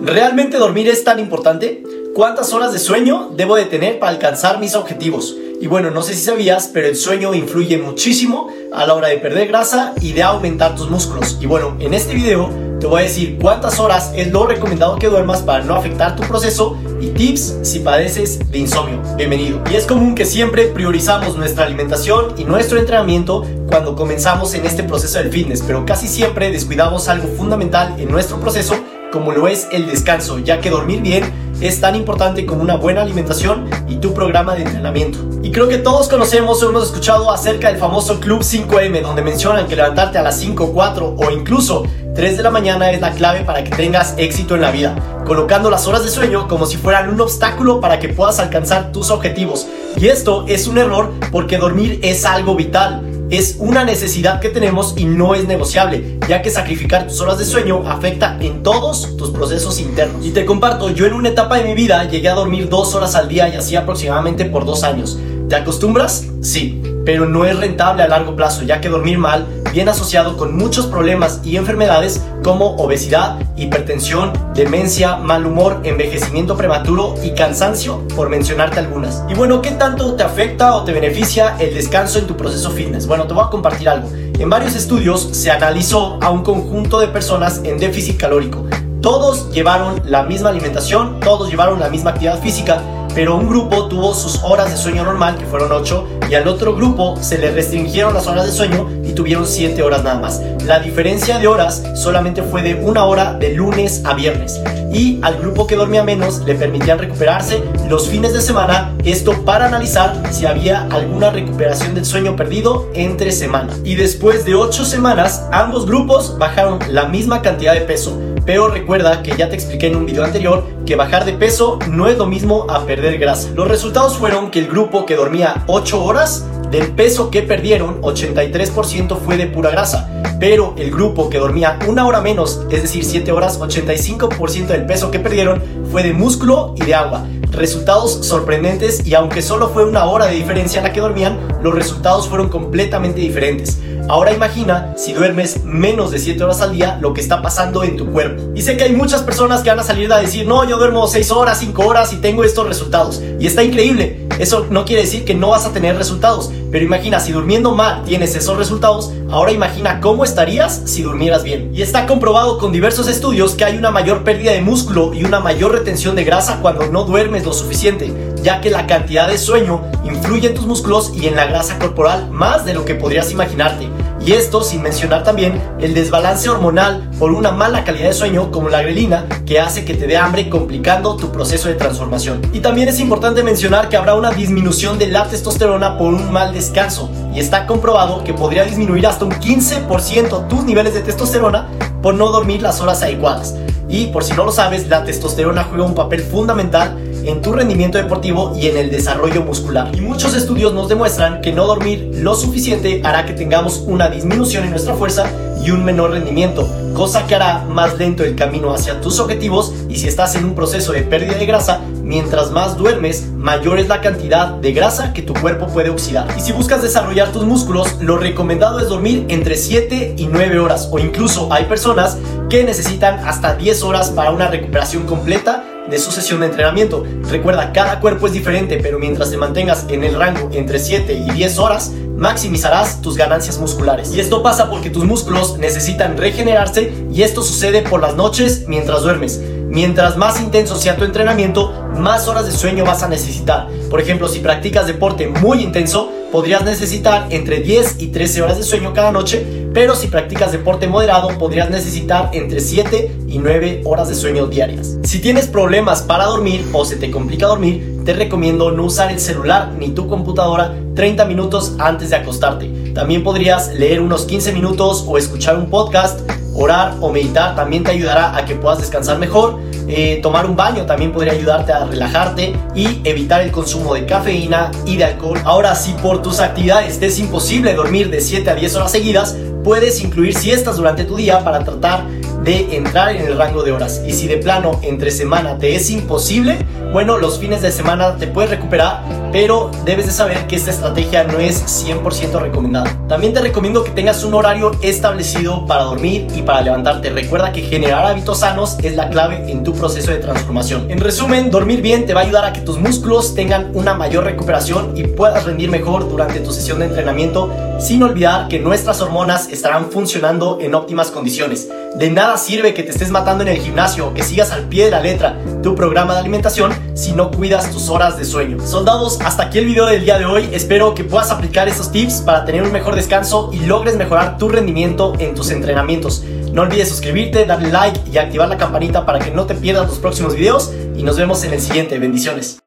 ¿Realmente dormir es tan importante? ¿Cuántas horas de sueño debo de tener para alcanzar mis objetivos? Y bueno, no sé si sabías, pero el sueño influye muchísimo a la hora de perder grasa y de aumentar tus músculos. Y bueno, en este video te voy a decir cuántas horas es lo recomendado que duermas para no afectar tu proceso y tips si padeces de insomnio. Bienvenido. Y es común que siempre priorizamos nuestra alimentación y nuestro entrenamiento cuando comenzamos en este proceso del fitness, pero casi siempre descuidamos algo fundamental en nuestro proceso como lo es el descanso, ya que dormir bien es tan importante como una buena alimentación y tu programa de entrenamiento. Y creo que todos conocemos o hemos escuchado acerca del famoso Club 5M, donde mencionan que levantarte a las 5, 4 o incluso 3 de la mañana es la clave para que tengas éxito en la vida, colocando las horas de sueño como si fueran un obstáculo para que puedas alcanzar tus objetivos. Y esto es un error porque dormir es algo vital es una necesidad que tenemos y no es negociable, ya que sacrificar tus horas de sueño afecta en todos tus procesos internos. Y te comparto, yo en una etapa de mi vida llegué a dormir dos horas al día y así aproximadamente por dos años. ¿Te acostumbras? Sí, pero no es rentable a largo plazo, ya que dormir mal viene asociado con muchos problemas y enfermedades como obesidad, hipertensión, demencia, mal humor, envejecimiento prematuro y cansancio, por mencionarte algunas. Y bueno, ¿qué tanto te afecta o te beneficia el descanso en tu proceso fitness? Bueno, te voy a compartir algo. En varios estudios se analizó a un conjunto de personas en déficit calórico. Todos llevaron la misma alimentación, todos llevaron la misma actividad física, pero un grupo tuvo sus horas de sueño normal, que fueron 8, y al otro grupo se le restringieron las horas de sueño y tuvieron 7 horas nada más. La diferencia de horas solamente fue de una hora de lunes a viernes. Y al grupo que dormía menos le permitían recuperarse los fines de semana, esto para analizar si había alguna recuperación del sueño perdido entre semana. Y después de 8 semanas, ambos grupos bajaron la misma cantidad de peso pero recuerda que ya te expliqué en un video anterior que bajar de peso no es lo mismo a perder grasa. Los resultados fueron que el grupo que dormía 8 horas, del peso que perdieron, 83% fue de pura grasa. Pero el grupo que dormía una hora menos, es decir, 7 horas, 85% del peso que perdieron fue de músculo y de agua. Resultados sorprendentes y aunque solo fue una hora de diferencia en la que dormían, los resultados fueron completamente diferentes. Ahora imagina si duermes menos de 7 horas al día lo que está pasando en tu cuerpo. Y sé que hay muchas personas que van a salir a decir, no, yo duermo 6 horas, 5 horas y tengo estos resultados. Y está increíble. Eso no quiere decir que no vas a tener resultados. Pero imagina, si durmiendo mal tienes esos resultados, ahora imagina cómo estarías si durmieras bien. Y está comprobado con diversos estudios que hay una mayor pérdida de músculo y una mayor retención de grasa cuando no duermes lo suficiente, ya que la cantidad de sueño influye en tus músculos y en la grasa corporal más de lo que podrías imaginarte. Y esto sin mencionar también el desbalance hormonal por una mala calidad de sueño como la grelina que hace que te dé hambre complicando tu proceso de transformación. Y también es importante mencionar que habrá una disminución de la testosterona por un mal descanso y está comprobado que podría disminuir hasta un 15% tus niveles de testosterona por no dormir las horas adecuadas. Y por si no lo sabes, la testosterona juega un papel fundamental en tu rendimiento deportivo y en el desarrollo muscular. Y muchos estudios nos demuestran que no dormir lo suficiente hará que tengamos una disminución en nuestra fuerza y un menor rendimiento, cosa que hará más lento el camino hacia tus objetivos y si estás en un proceso de pérdida de grasa, mientras más duermes, mayor es la cantidad de grasa que tu cuerpo puede oxidar. Y si buscas desarrollar tus músculos, lo recomendado es dormir entre 7 y 9 horas o incluso hay personas que necesitan hasta 10 horas para una recuperación completa de su sesión de entrenamiento. Recuerda, cada cuerpo es diferente, pero mientras te mantengas en el rango entre 7 y 10 horas, maximizarás tus ganancias musculares. Y esto pasa porque tus músculos necesitan regenerarse y esto sucede por las noches mientras duermes. Mientras más intenso sea tu entrenamiento, más horas de sueño vas a necesitar. Por ejemplo, si practicas deporte muy intenso, podrías necesitar entre 10 y 13 horas de sueño cada noche, pero si practicas deporte moderado, podrías necesitar entre 7 y 9 horas de sueño diarias. Si tienes problemas para dormir o se te complica dormir, te recomiendo no usar el celular ni tu computadora 30 minutos antes de acostarte. También podrías leer unos 15 minutos o escuchar un podcast orar o meditar también te ayudará a que puedas descansar mejor. Eh, tomar un baño también podría ayudarte a relajarte y evitar el consumo de cafeína y de alcohol. Ahora, si por tus actividades te es imposible dormir de 7 a 10 horas seguidas, puedes incluir siestas durante tu día para tratar de entrar en el rango de horas. Y si de plano entre semana te es imposible, bueno, los fines de semana te puedes recuperar, pero debes de saber que esta estrategia no es 100% recomendada. También te recomiendo que tengas un horario establecido para dormir y para levantarte. Recuerda que generar hábitos sanos es la clave en tu proceso de transformación. En resumen, dormir bien te va a ayudar a que tus músculos tengan una mayor recuperación y puedas rendir mejor durante tu sesión de entrenamiento, sin olvidar que nuestras hormonas estarán funcionando en óptimas condiciones. De nada sirve que te estés matando en el gimnasio, que sigas al pie de la letra tu programa de alimentación si no cuidas tus horas de sueño. Soldados, hasta aquí el video del día de hoy. Espero que puedas aplicar estos tips para tener un mejor descanso y logres mejorar tu rendimiento en tus entrenamientos. No olvides suscribirte, darle like y activar la campanita para que no te pierdas los próximos videos y nos vemos en el siguiente. Bendiciones.